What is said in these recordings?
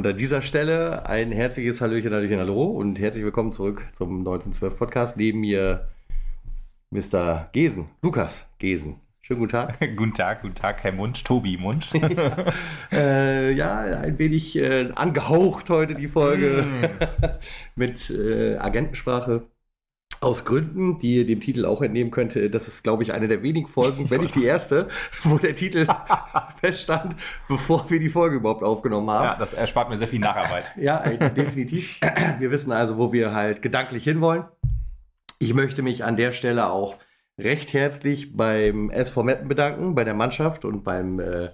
Und an dieser Stelle ein herzliches Hallöchen, Hallöchen, Hallo und herzlich willkommen zurück zum 1912 Podcast. Neben mir Mr. Gesen, Lukas Gesen. Schönen guten Tag. guten Tag, guten Tag, Herr Mund, Tobi Mund. äh, ja, ein wenig äh, angehaucht heute die Folge mm. mit äh, Agentensprache. Aus Gründen, die ihr dem Titel auch entnehmen könnt, das ist, glaube ich, eine der wenigen Folgen, wenn nicht die erste, wo der Titel feststand, bevor wir die Folge überhaupt aufgenommen haben. Ja, das erspart mir sehr viel Nacharbeit. ja, definitiv. Wir wissen also, wo wir halt gedanklich hinwollen. Ich möchte mich an der Stelle auch recht herzlich beim SV Meppen bedanken, bei der Mannschaft und beim äh,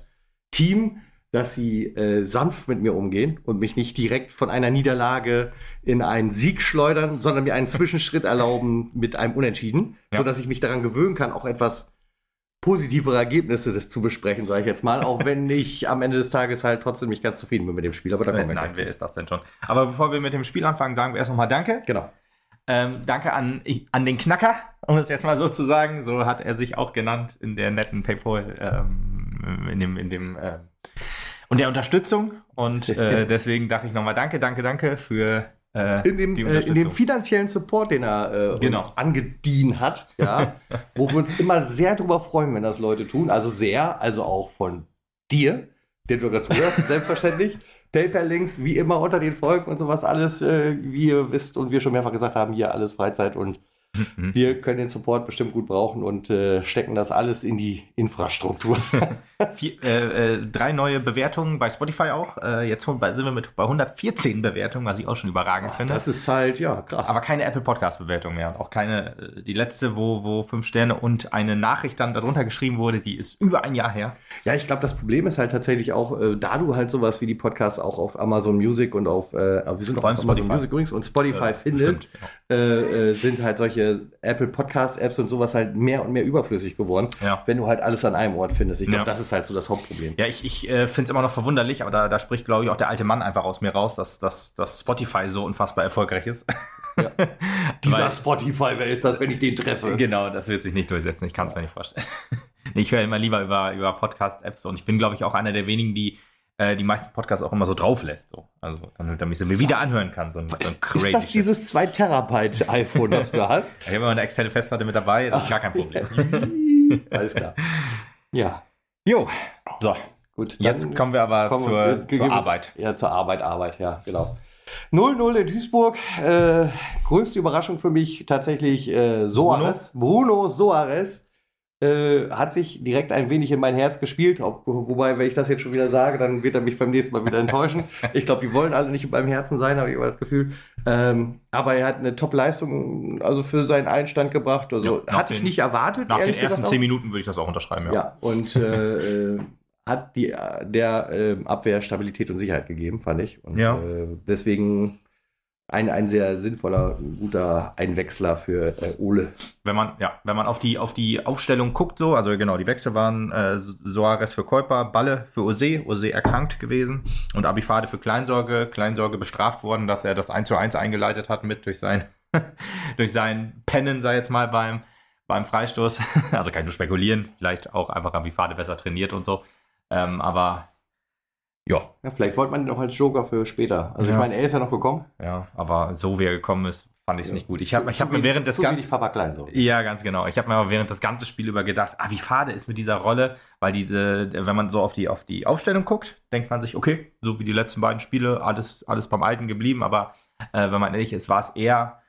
Team dass sie äh, sanft mit mir umgehen und mich nicht direkt von einer Niederlage in einen Sieg schleudern, sondern mir einen Zwischenschritt erlauben mit einem Unentschieden, ja. sodass ich mich daran gewöhnen kann, auch etwas positivere Ergebnisse zu besprechen, sage ich jetzt mal, auch wenn ich am Ende des Tages halt trotzdem nicht ganz zufrieden bin mit dem Spiel. Aber da kommen wir Nein, wer ist das denn schon? Aber bevor wir mit dem Spiel anfangen, sagen wir erst nochmal Danke. Genau. Ähm, danke an, an den Knacker, um es jetzt mal so zu sagen. So hat er sich auch genannt in der netten PayPal, ähm, in dem, in dem äh, und der Unterstützung. Und äh, deswegen dachte ich nochmal Danke, danke, danke für äh, in, dem, äh, in dem finanziellen Support, den er äh, genau. uns angedient hat, ja, wo wir uns immer sehr darüber freuen, wenn das Leute tun. Also sehr, also auch von dir, den du gerade zuhörst, selbstverständlich. PayPal-Links wie immer unter den Folgen und sowas alles, äh, wie ihr wisst und wir schon mehrfach gesagt haben, hier alles Freizeit und Mhm. Wir können den Support bestimmt gut brauchen und äh, stecken das alles in die Infrastruktur. Vier, äh, äh, drei neue Bewertungen bei Spotify auch. Äh, jetzt sind wir mit bei 114 Bewertungen, was ich auch schon überragend Ach, finde. Das ist halt, ja, krass. Aber keine Apple Podcast-Bewertung mehr. Und auch keine, äh, die letzte, wo, wo fünf Sterne und eine Nachricht dann darunter geschrieben wurde, die ist über ein Jahr her. Ja, ich glaube, das Problem ist halt tatsächlich auch, äh, da du halt sowas wie die Podcasts auch auf Amazon Music und auf, wir sind auch auf Amazon Spotify. Music übrigens und Spotify findest, stimmt, sind halt solche Apple Podcast Apps und sowas halt mehr und mehr überflüssig geworden, ja. wenn du halt alles an einem Ort findest. Ich glaube, ja. das ist halt so das Hauptproblem. Ja, ich, ich äh, finde es immer noch verwunderlich, aber da, da spricht, glaube ich, auch der alte Mann einfach aus mir raus, dass, dass, dass Spotify so unfassbar erfolgreich ist. Ja. Dieser Weil, Spotify, wer ist das, wenn ich den treffe? Genau, das wird sich nicht durchsetzen. Ich kann es mir nicht vorstellen. ich höre immer lieber über, über Podcast-Apps und ich bin, glaube ich, auch einer der wenigen, die äh, die meisten Podcasts auch immer so drauf lässt. So. Also damit, damit ich sie mir wieder anhören kann. So, so ist das dieses 2 Terabyte iPhone, das du hast? ich habe immer eine externe Festplatte mit dabei, das ist gar kein Problem. Alles klar. Ja. Jo. So. Gut. Jetzt kommen wir aber kommen zur, wir, zur Arbeit. Ja, zur Arbeit, Arbeit, ja, genau. 0-0 in Duisburg. Äh, größte Überraschung für mich tatsächlich äh, Soares. Bruno, Bruno Soares äh, hat sich direkt ein wenig in mein Herz gespielt. Ob, wobei, wenn ich das jetzt schon wieder sage, dann wird er mich beim nächsten Mal wieder enttäuschen. ich glaube, die wollen alle nicht in meinem Herzen sein, habe ich immer das Gefühl. Ähm, aber er hat eine Top-Leistung also für seinen Einstand gebracht. Also ja, hatte den, ich nicht erwartet. Nach den ersten zehn Minuten würde ich das auch unterschreiben. Ja, ja und äh, äh, hat die, der äh, Abwehr Stabilität und Sicherheit gegeben, fand ich. Und ja. Äh, deswegen ein, ein sehr sinnvoller, guter Einwechsler für äh, Ole. Wenn man, ja, wenn man auf die, auf die Aufstellung guckt, so, also genau, die Wechsel waren äh, Soares für Käuper, Balle für Ose, Ose erkrankt gewesen und Abifade für Kleinsorge, Kleinsorge bestraft worden, dass er das 1 zu 1 eingeleitet hat mit durch sein, durch sein Pennen, sei jetzt mal beim, beim Freistoß. also kann ich nur spekulieren, vielleicht auch einfach Abifade besser trainiert und so. Ähm, aber ja. ja. Vielleicht wollte man ihn auch als Joker für später. Also ja. ich meine, er ist ja noch gekommen. Ja, aber so wie er gekommen ist, fand ich es ja. nicht gut. Ich habe hab mir während des ganzen Papa Klein so. Ja, ganz genau. Ich habe mir aber während des ganzen Spiels über gedacht, ah, wie fade ist mit dieser Rolle, weil diese, wenn man so auf die auf die Aufstellung guckt, denkt man sich, okay, so wie die letzten beiden Spiele, alles alles beim Alten geblieben. Aber äh, wenn man ehrlich ist, war es eher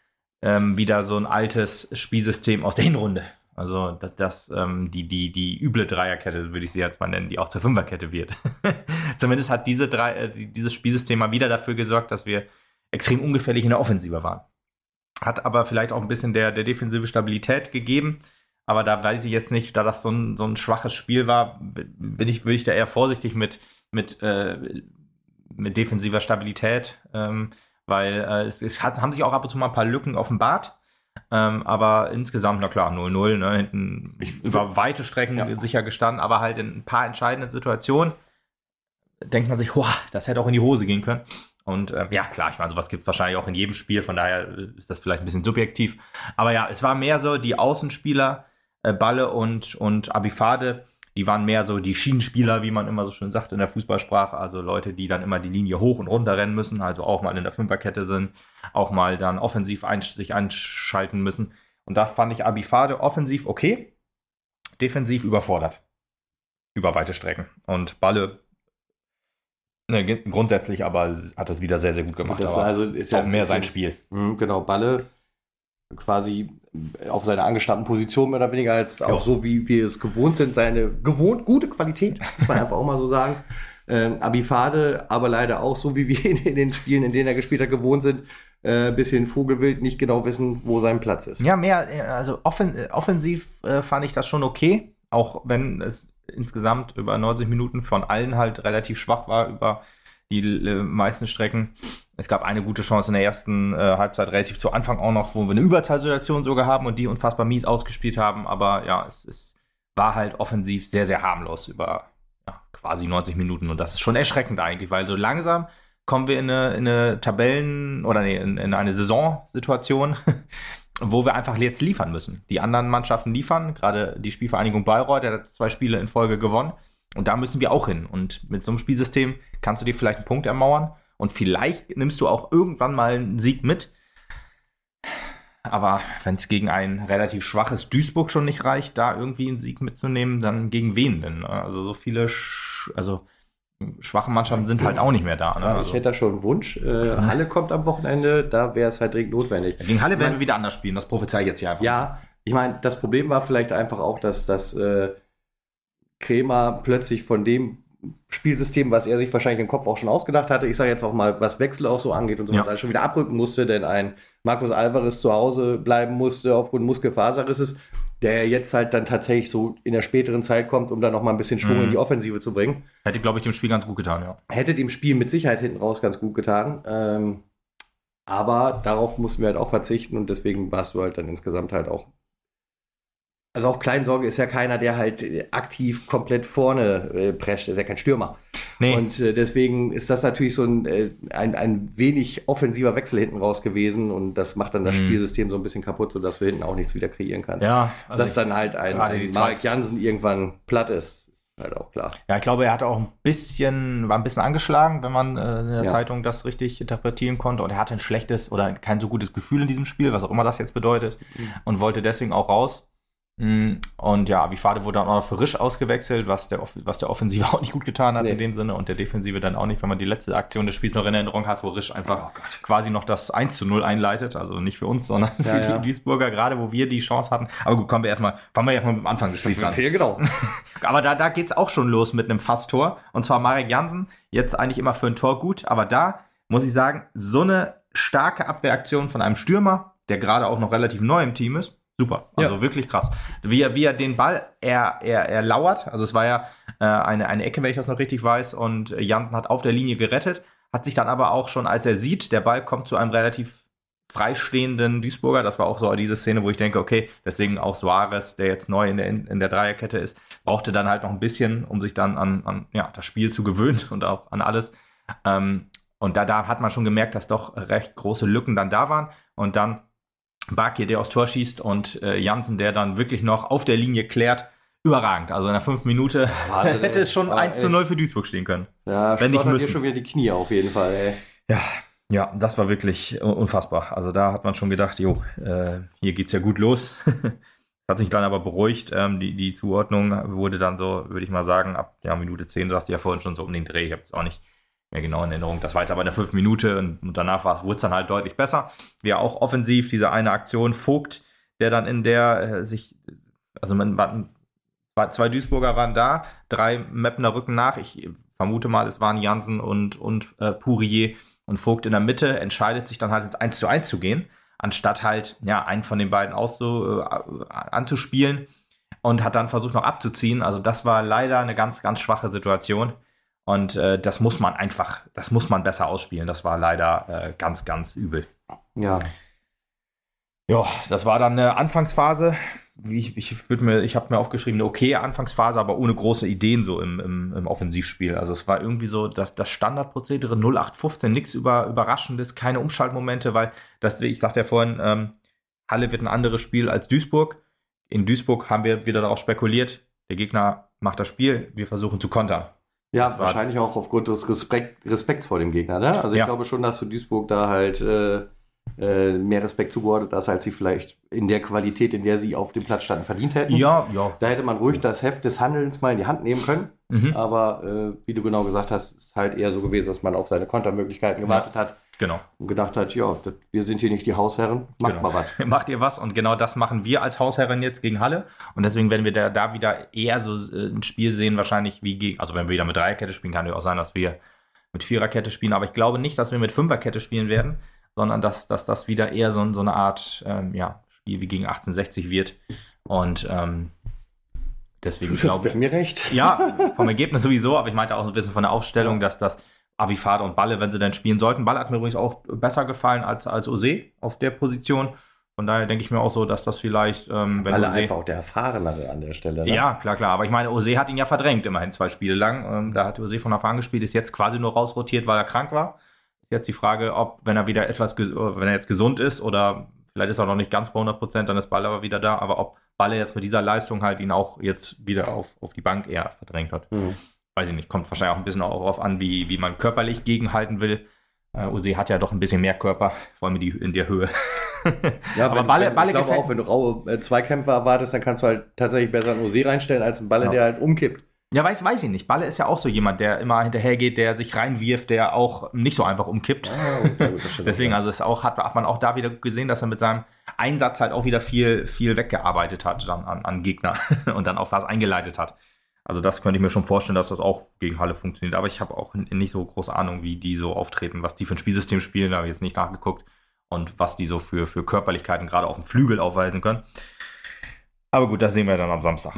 ähm, wieder so ein altes Spielsystem aus der Hinrunde. Also das, das ähm, die, die, die üble Dreierkette, würde ich sie jetzt mal nennen, die auch zur Fünferkette wird. Zumindest hat diese drei, äh, dieses Spielsystem mal wieder dafür gesorgt, dass wir extrem ungefährlich in der Offensive waren. Hat aber vielleicht auch ein bisschen der, der defensive Stabilität gegeben. Aber da weiß ich jetzt nicht, da das so ein, so ein schwaches Spiel war, bin ich, würde ich da eher vorsichtig mit, mit, äh, mit defensiver Stabilität, ähm, weil äh, es, es hat, haben sich auch ab und zu mal ein paar Lücken offenbart. Ähm, aber insgesamt, na klar, 0-0, ne, hinten ich, über weite Strecken ja. sicher gestanden, aber halt in ein paar entscheidenden Situationen denkt man sich, boah, das hätte auch in die Hose gehen können. Und äh, ja, klar, ich meine, sowas gibt es wahrscheinlich auch in jedem Spiel, von daher äh, ist das vielleicht ein bisschen subjektiv. Aber ja, es war mehr so, die Außenspieler, äh, Balle und, und Abifade, Die waren mehr so die Schienenspieler, wie man immer so schön sagt in der Fußballsprache. Also Leute, die dann immer die Linie hoch und runter rennen müssen, also auch mal in der Fünferkette sind, auch mal dann offensiv ein, sich einschalten müssen. Und da fand ich Abifade offensiv okay, defensiv überfordert. Über weite Strecken. Und Balle Ne, grundsätzlich aber hat es wieder sehr, sehr gut gemacht. Das also ist ja auch mehr sein Spiel. Mh, genau, Balle quasi auf seiner angestammten Position mehr oder weniger als auch so, wie wir es gewohnt sind, seine gewohnt gute Qualität, muss man einfach auch mal so sagen. Ähm, Abifade, aber leider auch so, wie wir in, in, den Spielen, in denen er gespielt hat, gewohnt sind, äh, bisschen Vogelwild, nicht genau wissen, wo sein Platz ist. Ja, mehr, also offen, offensiv äh, fand ich das schon okay, auch wenn es insgesamt über 90 Minuten von allen halt relativ schwach war über die äh, meisten Strecken. Es gab eine gute Chance in der ersten äh, Halbzeit, relativ zu Anfang auch noch, wo wir eine Überzahlsituation sogar haben und die unfassbar mies ausgespielt haben. Aber ja, es, es war halt offensiv sehr, sehr harmlos über ja, quasi 90 Minuten. Und das ist schon erschreckend eigentlich, weil so langsam kommen wir in eine, in eine Tabellen- oder nee, in, in eine Saisonsituation, wo wir einfach jetzt liefern müssen. Die anderen Mannschaften liefern, gerade die Spielvereinigung Bayreuth, der hat zwei Spiele in Folge gewonnen. Und da müssen wir auch hin. Und mit so einem Spielsystem kannst du dir vielleicht einen Punkt ermauern. Und vielleicht nimmst du auch irgendwann mal einen Sieg mit. Aber wenn es gegen ein relativ schwaches Duisburg schon nicht reicht, da irgendwie einen Sieg mitzunehmen, dann gegen wen denn? Also so viele, Sch also schwache Mannschaften sind halt auch nicht mehr da. Ne? Ja, ich also. hätte da schon einen Wunsch. Äh, Halle kommt am Wochenende, da wäre es halt dringend notwendig. Gegen Halle werden wir wieder anders spielen, das prophezei ich jetzt hier einfach. Ja, ich meine, das Problem war vielleicht einfach auch, dass das äh, Kremer plötzlich von dem Spielsystem, was er sich wahrscheinlich im Kopf auch schon ausgedacht hatte, ich sage jetzt auch mal, was Wechsel auch so angeht und so, ja. was schon wieder abrücken musste, denn ein Markus Alvarez zu Hause bleiben musste aufgrund Muskelfaserrisses der jetzt halt dann tatsächlich so in der späteren Zeit kommt, um dann noch mal ein bisschen Schwung mhm. in die Offensive zu bringen. Hätte, glaube ich, dem Spiel ganz gut getan, ja. Hätte dem Spiel mit Sicherheit hinten raus ganz gut getan. Ähm, aber darauf mussten wir halt auch verzichten und deswegen warst du halt dann insgesamt halt auch also auch Kleinsorge ist ja keiner, der halt aktiv komplett vorne äh, prescht, ist ja kein Stürmer. Nee. Und äh, deswegen ist das natürlich so ein, äh, ein, ein wenig offensiver Wechsel hinten raus gewesen und das macht dann das mhm. Spielsystem so ein bisschen kaputt, sodass du hinten auch nichts wieder kreieren kannst. Ja, also Dass dann halt ein, ein Mark Jansen irgendwann platt ist, ist halt auch klar. Ja, ich glaube, er hat auch ein bisschen, war ein bisschen angeschlagen, wenn man äh, in der ja. Zeitung das richtig interpretieren konnte und er hatte ein schlechtes oder kein so gutes Gefühl in diesem Spiel, was auch immer das jetzt bedeutet mhm. und wollte deswegen auch raus. Mm, und ja, Abifade wurde dann auch noch für Risch ausgewechselt, was der, was der Offensive auch nicht gut getan hat nee. in dem Sinne und der Defensive dann auch nicht, wenn man die letzte Aktion des Spiels noch in Erinnerung hat, wo Risch einfach oh quasi noch das 1 zu 0 einleitet. Also nicht für uns, sondern ja, für ja. die Duisburger, gerade wo wir die Chance hatten. Aber gut, kommen wir erstmal, fangen wir erstmal mit dem Anfang des Spiels an. Ja, genau. aber da, da geht's auch schon los mit einem Fasstor. Und zwar Marek Jansen, jetzt eigentlich immer für ein Tor gut, aber da muss ich sagen, so eine starke Abwehraktion von einem Stürmer, der gerade auch noch relativ neu im Team ist, Super, also ja. wirklich krass. Wie er, wie er den Ball er, er, er lauert, also es war ja äh, eine, eine Ecke, wenn ich das noch richtig weiß, und Jansen hat auf der Linie gerettet, hat sich dann aber auch schon, als er sieht, der Ball kommt zu einem relativ freistehenden Duisburger, das war auch so diese Szene, wo ich denke, okay, deswegen auch Suarez, der jetzt neu in der, in der Dreierkette ist, brauchte dann halt noch ein bisschen, um sich dann an, an ja, das Spiel zu gewöhnen und auch an alles. Ähm, und da, da hat man schon gemerkt, dass doch recht große Lücken dann da waren. Und dann Bakir, der aufs Tor schießt und äh, Jansen, der dann wirklich noch auf der Linie klärt. Überragend. Also in der fünf Minute Wahnsinn, hätte es schon 1 zu 0 für Duisburg stehen können. Ja, wenn nicht müssen. schon wieder die Knie auf jeden Fall, ey. Ja, ja, das war wirklich unfassbar. Also da hat man schon gedacht, jo, äh, hier geht's ja gut los. hat sich dann aber beruhigt. Ähm, die, die Zuordnung wurde dann so, würde ich mal sagen, ab ja, Minute 10, sagte ja vorhin schon so um den Dreh. Ich habe es auch nicht mehr genau in Erinnerung. Das war jetzt aber eine fünf Minute und, und danach wurde es dann halt deutlich besser. Wir auch offensiv, diese eine Aktion, Vogt, der dann in der äh, sich, also man, man, zwei Duisburger waren da, drei Meppner rücken nach. Ich vermute mal, es waren Jansen und, und äh, Pourier und Vogt in der Mitte, entscheidet sich dann halt ins 1 zu 1 zu gehen, anstatt halt, ja, einen von den beiden auszu, äh, anzuspielen und hat dann versucht noch abzuziehen. Also das war leider eine ganz, ganz schwache Situation. Und äh, das muss man einfach, das muss man besser ausspielen. Das war leider äh, ganz, ganz übel. Ja. Ja, das war dann eine Anfangsphase. Ich, ich würde mir, ich habe mir aufgeschrieben, eine okaye Anfangsphase, aber ohne große Ideen so im, im, im Offensivspiel. Also es war irgendwie so das, das Standardprozedere 0815, nichts über, Überraschendes, keine Umschaltmomente, weil das, ich sagte ja vorhin, ähm, Halle wird ein anderes Spiel als Duisburg. In Duisburg haben wir wieder darauf spekuliert, der Gegner macht das Spiel, wir versuchen zu kontern. Ja, wahrscheinlich auch aufgrund des Respekt, Respekts vor dem Gegner. Ne? Also ich ja. glaube schon, dass du Duisburg da halt äh, äh, mehr Respekt zugeordnet hast, als sie vielleicht in der Qualität, in der sie auf dem Platz standen, verdient hätten. Ja, ja. Da hätte man ruhig das Heft des Handelns mal in die Hand nehmen können. Mhm. Aber äh, wie du genau gesagt hast, ist halt eher so gewesen, dass man auf seine Kontermöglichkeiten gewartet ja. hat. Genau. Und gedacht hat, ja, das, wir sind hier nicht die Hausherren, macht genau. mal was. Macht ihr was und genau das machen wir als Hausherren jetzt gegen Halle. Und deswegen werden wir da, da wieder eher so äh, ein Spiel sehen, wahrscheinlich wie gegen, also wenn wir wieder mit Dreierkette spielen, kann ja auch sein, dass wir mit Viererkette spielen. Aber ich glaube nicht, dass wir mit Fünferkette spielen werden, sondern dass, dass das wieder eher so, so eine Art ähm, ja, Spiel wie gegen 1860 wird. Und ähm, deswegen glaube ich. mir recht. Ja, vom Ergebnis sowieso, aber ich meinte auch so ein bisschen von der Aufstellung, dass das Abifade und Balle, wenn sie dann spielen sollten. Balle hat mir übrigens auch besser gefallen als, als Ose auf der Position. Von daher denke ich mir auch so, dass das vielleicht, ähm, wenn Balle Ose, einfach auch der Erfahrenere an der Stelle. Ne? Ja, klar, klar. Aber ich meine, Ose hat ihn ja verdrängt, immerhin zwei Spiele lang. Ähm, da hat Ose von an gespielt, ist jetzt quasi nur rausrotiert, weil er krank war. Ist jetzt die Frage, ob, wenn er wieder etwas, wenn er jetzt gesund ist oder vielleicht ist er noch nicht ganz bei 100 Prozent, dann ist Balle aber wieder da. Aber ob Balle jetzt mit dieser Leistung halt ihn auch jetzt wieder auf, auf die Bank eher verdrängt hat. Mhm weiß ich nicht, kommt wahrscheinlich auch ein bisschen darauf an, wie, wie man körperlich gegenhalten will. Äh, Uzi hat ja doch ein bisschen mehr Körper, vor allem in, die, in der Höhe. ja, aber Balle, Balle ich glaube auch, wenn du raue äh, Zweikämpfer erwartest, dann kannst du halt tatsächlich besser einen Uzi reinstellen als einen Balle, ja. der halt umkippt. Ja, weiß, weiß ich nicht. Balle ist ja auch so jemand, der immer hinterhergeht, der sich reinwirft, der auch nicht so einfach umkippt. Ah, okay, Deswegen, also es auch, hat, hat man auch da wieder gesehen, dass er mit seinem Einsatz halt auch wieder viel, viel weggearbeitet hat dann an, an Gegner und dann auch was eingeleitet hat. Also das könnte ich mir schon vorstellen, dass das auch gegen Halle funktioniert. Aber ich habe auch nicht so große Ahnung, wie die so auftreten, was die für ein Spielsystem spielen. Da habe ich jetzt nicht nachgeguckt. Und was die so für, für Körperlichkeiten gerade auf dem Flügel aufweisen können. Aber gut, das sehen wir dann am Samstag.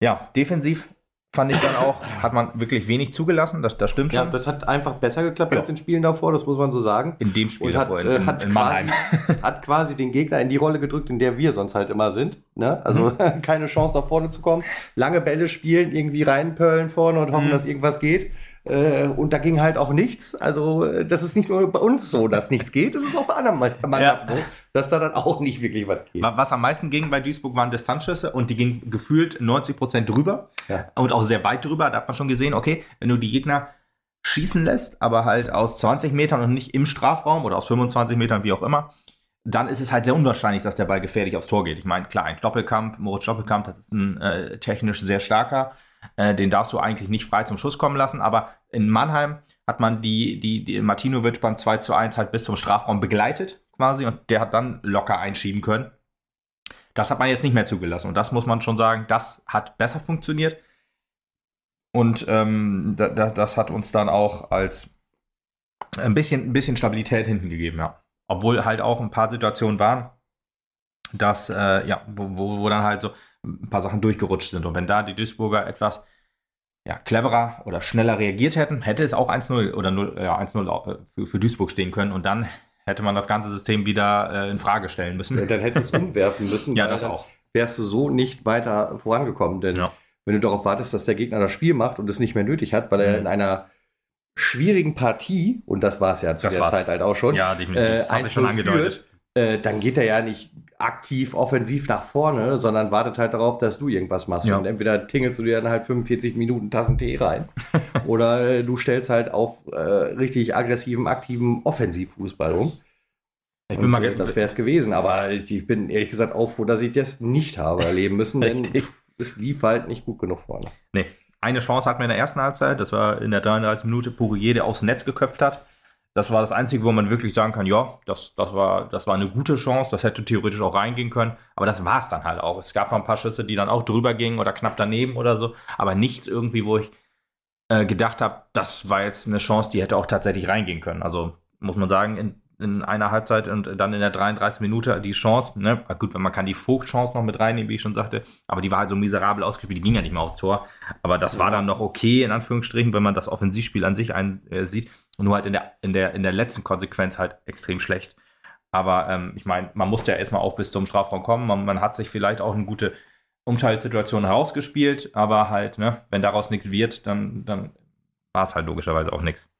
Ja, defensiv fand ich dann auch, hat man wirklich wenig zugelassen, das, das stimmt schon. Ja, das hat einfach besser geklappt ja. als in Spielen davor, das muss man so sagen. In dem Spiel Und davor, hat, in, hat, in quasi, hat quasi den Gegner in die Rolle gedrückt, in der wir sonst halt immer sind. Ne? Also mhm. keine Chance nach vorne zu kommen, lange Bälle spielen, irgendwie reinpöllen vorne und hoffen, mhm. dass irgendwas geht. Äh, und da ging halt auch nichts. Also, äh, das ist nicht nur bei uns so, dass nichts geht, das ist auch bei anderen Mannschaften ja. so, dass da dann auch nicht wirklich was geht. Was am meisten ging bei Duisburg waren Distanzschüsse und die gingen gefühlt 90 Prozent drüber ja. und auch sehr weit drüber. Da hat man schon gesehen, okay, wenn du die Gegner schießen lässt, aber halt aus 20 Metern und nicht im Strafraum oder aus 25 Metern, wie auch immer, dann ist es halt sehr unwahrscheinlich, dass der Ball gefährlich aufs Tor geht. Ich meine, klar, ein Doppelkampf, Moritz Doppelkampf, das ist ein äh, technisch sehr starker. Äh, den darfst du eigentlich nicht frei zum Schuss kommen lassen. Aber in Mannheim hat man die, die, die Martinovic beim 2 zu 1 halt bis zum Strafraum begleitet, quasi, und der hat dann locker einschieben können. Das hat man jetzt nicht mehr zugelassen. Und das muss man schon sagen, das hat besser funktioniert. Und ähm, da, das hat uns dann auch als ein bisschen, ein bisschen Stabilität hinten gegeben, ja. Obwohl halt auch ein paar Situationen waren, dass, äh, ja, wo, wo, wo dann halt so, ein paar Sachen durchgerutscht sind. Und wenn da die Duisburger etwas ja, cleverer oder schneller reagiert hätten, hätte es auch 1-0 oder 0, ja, 1-0 äh, für, für Duisburg stehen können. Und dann hätte man das ganze System wieder äh, in Frage stellen müssen. Ja, dann hätte es umwerfen müssen. ja, das auch. Wärst du so nicht weiter vorangekommen. Denn ja. wenn du darauf wartest, dass der Gegner das Spiel macht und es nicht mehr nötig hat, weil mhm. er in einer schwierigen Partie, und das war es ja zu das der war's. Zeit halt auch schon, ja, definitiv. Äh, das hat sich schon angedeutet. Führt, äh, dann geht er ja nicht aktiv offensiv nach vorne, sondern wartet halt darauf, dass du irgendwas machst. Ja. Und entweder tingelst du dir dann halt 45 Minuten Tassen Tee rein oder äh, du stellst halt auf äh, richtig aggressiven, aktiven Offensivfußball um. Ich bin Und, mal äh, das wäre es gewesen, aber ich, ich, bin ehrlich gesagt auch froh, dass ich das nicht habe erleben müssen, denn es lief halt nicht gut genug vorne. Nee. Eine Chance hatten wir in der ersten Halbzeit, das war in der 33 Minute Pourier, der aufs Netz geköpft hat. Das war das Einzige, wo man wirklich sagen kann, ja, das, das, war, das war eine gute Chance, das hätte theoretisch auch reingehen können, aber das war es dann halt auch. Es gab noch ein paar Schüsse, die dann auch drüber gingen oder knapp daneben oder so, aber nichts irgendwie, wo ich äh, gedacht habe, das war jetzt eine Chance, die hätte auch tatsächlich reingehen können. Also muss man sagen, in, in einer Halbzeit und dann in der 33 Minute die Chance, ne, gut, wenn man kann die Vogt-Chance noch mit reinnehmen, wie ich schon sagte, aber die war halt so miserabel ausgespielt, die ging ja nicht mehr aufs Tor, aber das ja. war dann noch okay, in Anführungsstrichen, wenn man das Offensivspiel an sich ein, äh, sieht. Nur halt in der, in der, in der letzten Konsequenz halt extrem schlecht. Aber ähm, ich meine, man musste ja erstmal auch bis zum Strafraum kommen. Man, man hat sich vielleicht auch eine gute Umschaltsituation herausgespielt, aber halt, ne, wenn daraus nichts wird, dann, dann war es halt logischerweise auch nichts.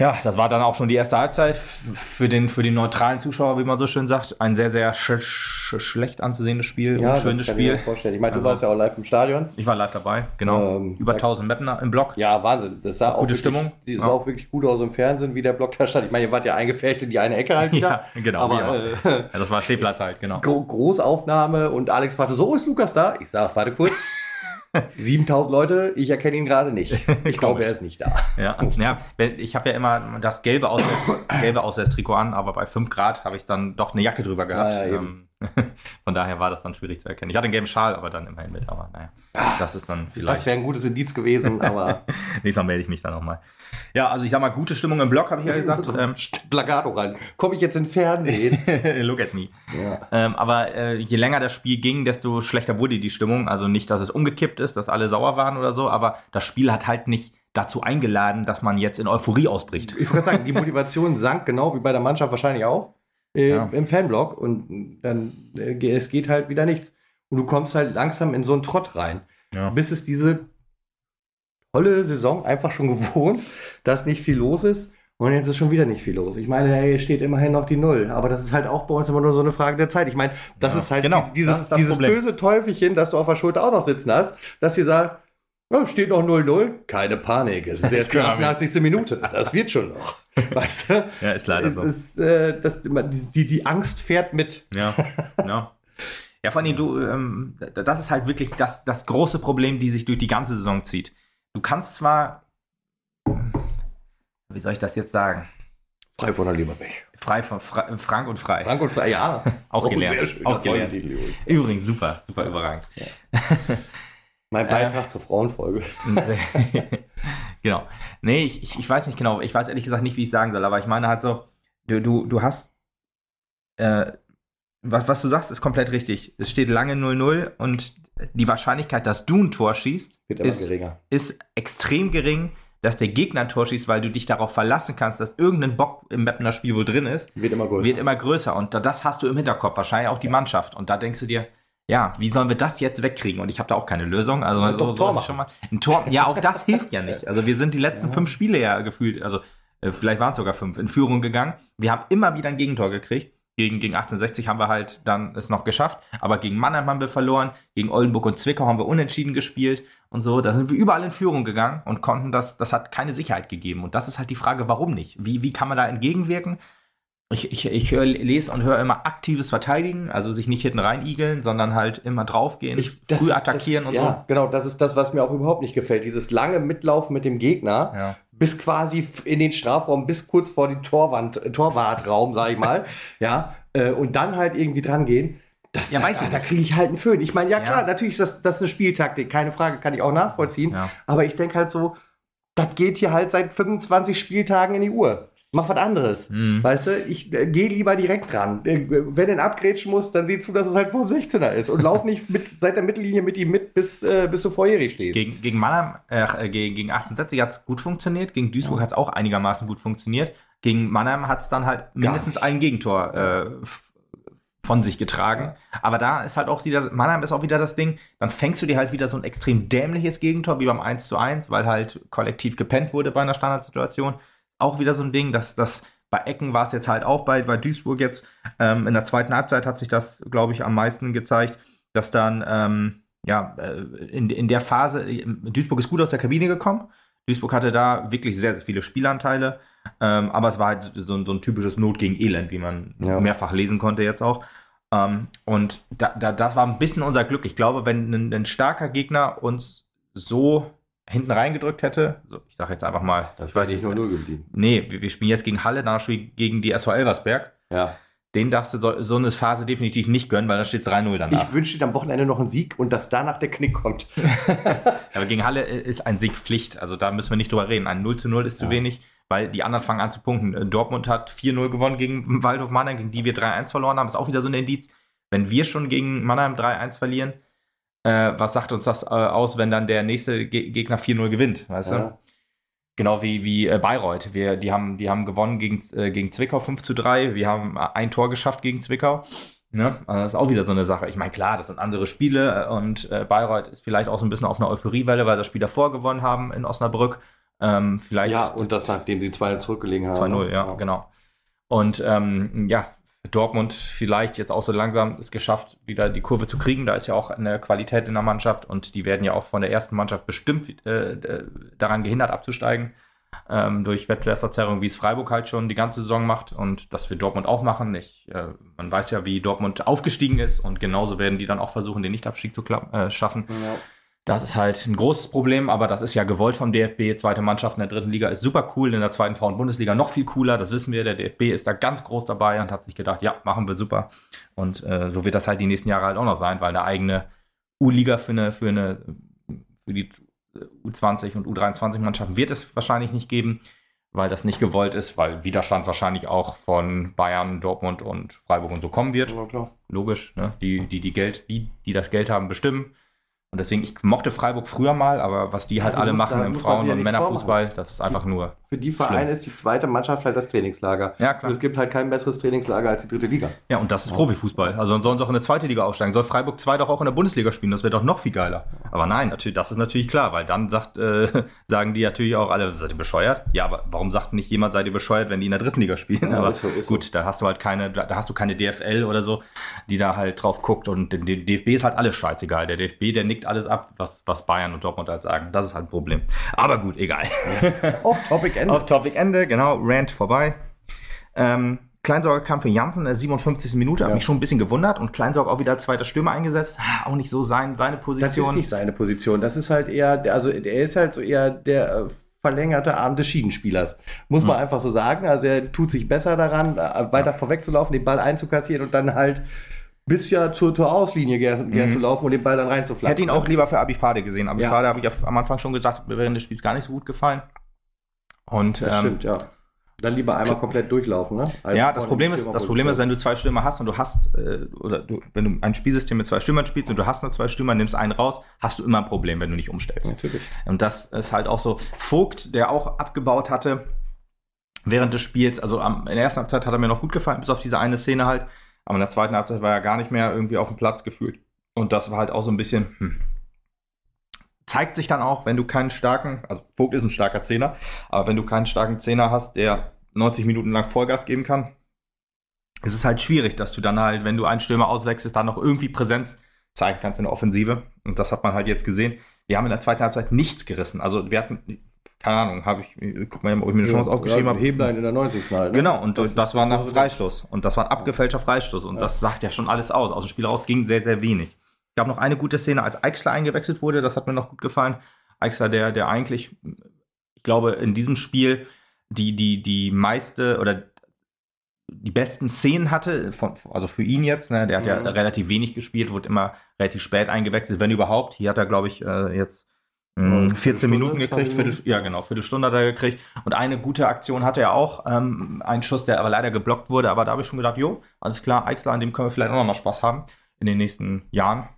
Ja, das war dann auch schon die erste Halbzeit. Für den, für den neutralen Zuschauer, wie man so schön sagt, ein sehr, sehr sch sch schlecht anzusehendes Spiel, Ja, unschönes das kann Spiel. Ich, mir vorstellen. ich meine, du Also- warst ja auch live im Stadion. Ich war live dabei, genau. Ähm, Über da- 1000 Mapner im Block. Ja, Wahnsinn. Das sah auch Gute wirklich, Stimmung. Ja. sah auch wirklich gut aus im Fernsehen, wie der Block da stand. Ich meine, ihr wart ja eingefällt in die eine Ecke halt wieder. Ja, genau. Aber äh, ja, das war Stehplatz halt, genau. Gro Großaufnahme und Alex fragte, so ist Lukas da? Ich sag, warte kurz. 7000 Leute, ich erkenne ihn gerade nicht. Ich glaube, er ist nicht da. Ja, ja ich habe ja immer das gelbe, Auswärts, gelbe Auswärtstrikot an, aber bei 5 Grad habe ich dann doch eine Jacke drüber gehabt. Ja, ja, ähm, von daher war das dann schwierig zu erkennen. Ich hatte einen gelben Schal, aber dann immerhin mit. Aber naja, das ist dann Das vielleicht. wäre ein gutes Indiz gewesen, aber Nächstes Mal melde ich mich dann nochmal. Ja, also ich sag mal, gute Stimmung im Block, habe ich ja gesagt. ähm, Plagato rein. Komme ich jetzt in Fernsehen? Look at me. ja. Ähm, aber äh, je länger das Spiel ging, desto schlechter wurde die Stimmung. Also nicht, dass es umgekippt ist, dass alle sauer waren oder so, aber das Spiel hat halt nicht dazu eingeladen, dass man jetzt in Euphorie ausbricht. Ich wollte sagen, die Motivation sank genau wie bei der Mannschaft wahrscheinlich auch äh, Ja. im Fanblock und dann äh, es geht halt wieder nichts. Und du kommst halt langsam in so einen Trott rein. Ja. Bis es diese tolle Saison einfach schon gewohnt, dass nicht viel los ist. Und jetzt ist schon wieder nicht viel los. Ich meine, hey, steht immerhin noch die Null. Aber das ist halt auch bei uns immer nur so eine Frage der Zeit. Ich meine, das Ja, ist halt genau, dieses, ist dieses Problem. böse Teufelchen, das du auf der Schulter auch noch sitzen hast, dass sie sagt, ja, steht noch 0-0, keine Panik. Es ist jetzt die Genau. 88. Minute. Das wird schon noch. Weißt du? Ja, ist leider es so. ist, äh, das, die, die Angst fährt mit. Ja, ja. Ja, vor allem, du, ähm, das ist halt wirklich das, das große Problem, die sich durch die ganze Saison zieht. Du kannst zwar, wie soll ich das jetzt sagen? Frei von der Leberpech. Frei von Fra Frank und frei. Frank und frei, ja. Auch Oh, gelernt. Sehr schön. Auch gelernt. Übrigens. Übrigens, super, super überragend. Mein Äh. Beitrag zur Frauenfolge. genau. Nee, ich, ich, ich weiß nicht genau. Ich weiß ehrlich gesagt nicht, wie ich sagen soll, aber ich meine halt so, du, du, du hast, äh, was, was du sagst, ist komplett richtig. Es steht lange 0-0 und die Wahrscheinlichkeit, dass du ein Tor schießt, Wird immer ist, geringer. ist extrem gering, dass der Gegner ein Tor schießt, weil du dich darauf verlassen kannst, dass irgendein Bock im Mapner Spiel wohl drin ist, Wird immer größer. wird immer größer. Und da- das hast du im Hinterkopf, wahrscheinlich auch die Mannschaft. Und da denkst du dir, ja, wie sollen wir das jetzt wegkriegen? Und ich habe da auch keine Lösung. Also Ja, doch, Tor schon mal ein Tor. Ja, auch das hilft ja nicht. Also wir sind die letzten Ja. fünf Spiele ja gefühlt, also äh, vielleicht waren es sogar fünf, in Führung gegangen. Wir haben immer wieder ein Gegentor gekriegt. Gegen, gegen 1860 haben wir halt dann es noch geschafft. Aber gegen Mannheim haben wir verloren. Gegen Oldenburg und Zwickau haben wir unentschieden gespielt und so. Da sind wir überall in Führung gegangen und konnten das, das hat keine Sicherheit gegeben. Und das ist halt die Frage, warum nicht? Wie, wie kann man da entgegenwirken? Ich, ich, ich hör, lese und höre immer aktives Verteidigen, also sich nicht hinten reinigeln, sondern halt immer draufgehen, Ich- das früh attackieren das, und ja, genau, das ist das, was mir auch überhaupt nicht gefällt. Dieses lange Mitlaufen mit dem Gegner, so. Ja. bis quasi in den Strafraum, bis kurz vor den Torwand, äh, Torwartraum, sag ich mal. ja, äh, und dann halt irgendwie dran gehen. Das, Ja, da, weiß ich da kriege ich halt einen Föhn. Ich meine, ja Ja. klar, natürlich ist das, das ist eine Spieltaktik, keine Frage, kann ich auch nachvollziehen. Ja. Aber ich denke halt so, das geht hier halt seit 25 Spieltagen in die Uhr. Mach was anderes. Mhm. Weißt du, ich äh, gehe lieber direkt dran. Äh, wenn er abgrätschen muss, dann sieh zu, dass es halt vor dem 16er ist. Und lauf nicht mit, seit der Mittellinie mit ihm mit, bis, äh, bis du vorjährig stehst. Gegen, gegen Mannheim, äh, gegen, gegen 1860 hat es gut funktioniert, gegen Duisburg hat es auch einigermaßen gut funktioniert. Gegen Mannheim hat es dann halt mindestens ein Gegentor äh, von sich getragen. Aber da ist halt auch wieder, Mannheim ist auch wieder das Ding, dann fängst du dir halt wieder so ein extrem dämliches Gegentor wie beim 1 zu 1, weil halt kollektiv gepennt wurde bei einer Standardsituation. Auch wieder so ein Ding, dass das bei Ecken war es jetzt halt auch bei, bei Duisburg jetzt. Ähm, in der zweiten Halbzeit hat sich das, glaube ich, am meisten gezeigt, dass dann, ähm, ja, äh, in, in der Phase, äh, Duisburg ist gut aus der Kabine gekommen. Duisburg hatte da wirklich sehr, sehr viele Spielanteile, ähm, aber es war halt so, ein- so ein typisches Not gegen Elend, wie man Ja. mehrfach lesen konnte jetzt auch. Ähm, und da, da, das war ein bisschen unser Glück. Ich glaube, wenn ein, ein starker Gegner uns so hinten reingedrückt hätte, so, ich sage jetzt einfach mal, ich weiß nicht, 0 geblieben. nee, wir, wir spielen jetzt gegen Halle, danach spielen wir gegen die SV Elversberg. Ja. Den darfst du so, so eine Phase definitiv nicht gönnen, weil da steht 3-0 danach. Ich wünsche dir am Wochenende noch einen Sieg und dass danach der Knick kommt. Aber gegen Halle ist ein Sieg Pflicht. Also da müssen wir nicht drüber reden. Ein 0 zu 0 ist zu Ja. wenig, weil die anderen fangen an zu punkten. Äh, Dortmund hat 4-0 gewonnen gegen Waldhof Mannheim, gegen die wir 3-1 verloren haben. Ist auch wieder so ein Indiz. Wenn wir schon gegen Mannheim 3-1 verlieren, äh, was sagt uns das äh, aus, wenn dann der nächste Ge Gegner 4-0 gewinnt? Weißt du? Ja. Genau wie, wie äh, Bayreuth. Wir, die, haben, die haben gewonnen gegen, äh, gegen Zwickau 5 zu 3. Wir haben äh, ein Tor geschafft gegen Zwickau. Ne? Also das ist auch wieder so eine Sache. Ich meine, klar, das sind andere Spiele äh, und Bayreuth ist vielleicht auch so ein bisschen auf einer Euphoriewelle, weil das Spiel davor gewonnen haben in Osnabrück. Ähm, vielleicht Ja, und das nachdem sie 2 zurückgelegen haben. 2-0, ja, genau. Und ähm, ja, Dortmund vielleicht jetzt auch so langsam es geschafft, wieder die Kurve zu kriegen. Da ist ja auch eine Qualität in der Mannschaft und die werden ja auch von der ersten Mannschaft bestimmt äh, äh, daran gehindert abzusteigen. Ähm, durch Wettbewerbsverzerrung, wie es Freiburg halt schon die ganze Saison macht und das wird Dortmund auch machen. Ich, äh, man weiß ja, wie Dortmund aufgestiegen ist und genauso werden die dann auch versuchen, den Nichtabstieg zu äh, schaffen. Ja. Das ist halt ein großes Problem, aber das ist ja gewollt vom DFB. Zweite Mannschaft in der dritten Liga ist super cool, in der zweiten Frauen-Bundesliga noch viel cooler. Das wissen wir. Der DFB ist da ganz groß dabei und hat sich gedacht, ja, machen wir super. Und äh, so wird das halt die nächsten Jahre halt auch noch sein, weil eine eigene U-Liga für eine, für eine, für die U20 und U23-Mannschaften wird es wahrscheinlich nicht geben, weil das nicht gewollt ist, weil Widerstand wahrscheinlich auch von Bayern, Dortmund und Freiburg und so kommen wird. Ja. Logisch, ne? Die, die, die Geld, die, die das Geld haben, bestimmen. Und deswegen, ich mochte Freiburg früher mal, aber was die Ja, halt du alle machen da- im man Frauen- ja und Männerfußball, das ist einfach nur. Für die Vereine Schlimm. ist die zweite Mannschaft halt das Trainingslager. Ja, Und klar. es gibt halt kein besseres Trainingslager als die dritte Liga. Ja, und das ist Profifußball. Also dann sollen sie auch in eine zweite Liga aufsteigen. Soll Freiburg 2 doch auch in der Bundesliga spielen? Das wäre doch noch viel geiler. Aber nein, natürlich, das ist natürlich klar, weil dann sagt, äh, sagen die natürlich auch alle, seid ihr bescheuert? Ja, aber warum sagt nicht jemand, seid ihr bescheuert, wenn die in der dritten Liga spielen? Ja, aber ist so, ist so. gut, da hast du halt keine, da hast du keine DFL oder so, die da halt drauf guckt. Und dem DFB ist halt alles scheißegal. Der DFB, der nickt alles ab, was, was Bayern und Dortmund halt sagen. Das ist halt ein Problem. Aber gut, egal. Off-Topic Ende. Auf Topic Ende, genau, Rant vorbei. Ähm, Kleinsorger kam für Janssen in der 57. Minute, hat Ja. mich schon ein bisschen gewundert und Kleinsorg auch wieder als zweiter Stürmer eingesetzt. Auch nicht so sein, seine Das ist Position. nicht seine Position. Das ist halt eher, also er ist halt so eher der äh, verlängerte Arm des Schiedenspielers. Muss man Hm. einfach so sagen. Also er tut sich besser daran, äh, weiter vorwegzulaufen, den Ball einzukassieren und dann halt bis ja zur, zur Auslinie gern, gern Mhm. zu laufen und den Ball dann reinzuflacken. Hätte ihn auch lieber für Abifade gesehen. Abifade Ja. habe ich am Anfang schon gesagt, während des Spiels gar nicht so gut gefallen. Und Das ähm, stimmt, ja. Dann lieber einmal komplett durchlaufen, ne? Als ja, das Problem ist, das Problem ist, wenn du zwei Stürmer hast und du hast, äh, oder du, wenn du ein Spielsystem mit zwei Stürmern spielst und du hast nur zwei Stürmer, nimmst einen raus, hast du immer ein Problem, wenn du nicht umstellst. Natürlich. Und das ist halt auch so. Vogt, der auch abgebaut hatte während des Spiels, also am, in der ersten Halbzeit hat er mir noch gut gefallen, bis auf diese eine Szene halt. Aber in der zweiten Halbzeit war er gar nicht mehr irgendwie auf dem Platz gefühlt. Und das war halt auch so ein bisschen, hm. zeigt sich dann auch, wenn du keinen starken, also Vogt ist ein starker Zehner, aber wenn du keinen starken Zehner hast, der 90 Minuten lang Vollgas geben kann, ist es halt schwierig, dass du dann halt, wenn du einen Stürmer auswechselst, dann noch irgendwie Präsenz zeigen kannst in der Offensive. Und das hat man halt jetzt gesehen. Wir haben in der zweiten Halbzeit nichts gerissen. Also wir hatten, keine Ahnung, habe ich, guck mal, ob ich mir eine Chance aufgeschrieben ja, habe. Heblein in der 90. halt. Ne? Genau, und Das das, war ein Freistoß. Und das war ein abgefälschter Freistoß. Und Ja. das sagt ja schon alles aus. Aus dem Spiel raus ging sehr, sehr wenig. Es gab noch eine gute Szene, als Eichsler eingewechselt wurde. Das hat mir noch gut gefallen. Eichsler, der, der eigentlich, ich glaube, in diesem Spiel die, die, die meiste oder die besten Szenen hatte, von, also für ihn jetzt, ne, der hat ja Mhm. relativ wenig gespielt, wurde immer relativ spät eingewechselt, wenn überhaupt. Hier hat er, glaube ich, äh, jetzt Ja, 14 Viertelstunde, Minuten 20 gekriegt. Viertel, ja, genau, Viertelstunde hat er gekriegt. Und eine gute Aktion hatte er auch. Ähm, ein Schuss, der aber leider geblockt wurde. Aber da habe ich schon gedacht, jo, alles klar, Eichsler, an dem können wir vielleicht auch noch mal Spaß haben in den nächsten Jahren.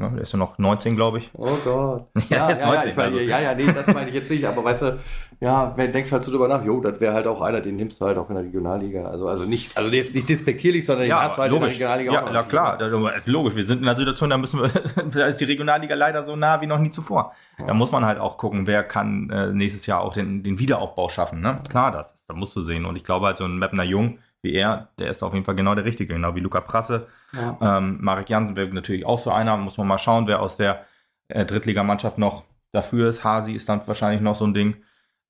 Ne, der ist ja noch 19, glaube ich. Oh Gott. Ja, Ja, ja, 19, ja, ich meine, also. ja, ja, nee, das meine ich jetzt nicht, aber weißt du, ja, wenn denkst halt so drüber nach, jo, das wäre halt auch einer, den nimmst du halt auch in der Regionalliga. Also, also nicht, also jetzt nicht despektierlich, sondern den Ja, hast du halt logisch. in der Regionalliga Ja, auch im klar, Team. da- da- logisch. Wir sind in einer Situation, da müssen wir, da ist die Regionalliga leider so nah wie noch nie zuvor. Da Ja. muss man halt auch gucken, wer kann äh, nächstes Jahr auch den, den Wiederaufbau schaffen. Ne? Klar, das, das musst du sehen. Und ich glaube halt so ein Mapner Jung wie er, der ist auf jeden Fall genau der Richtige, genau wie Luca Prasse. Ja. Ähm, Marek Jansen wäre natürlich auch so einer, muss man mal schauen, wer aus der äh, Drittligamannschaft noch dafür ist. Hasi ist dann wahrscheinlich noch so ein Ding,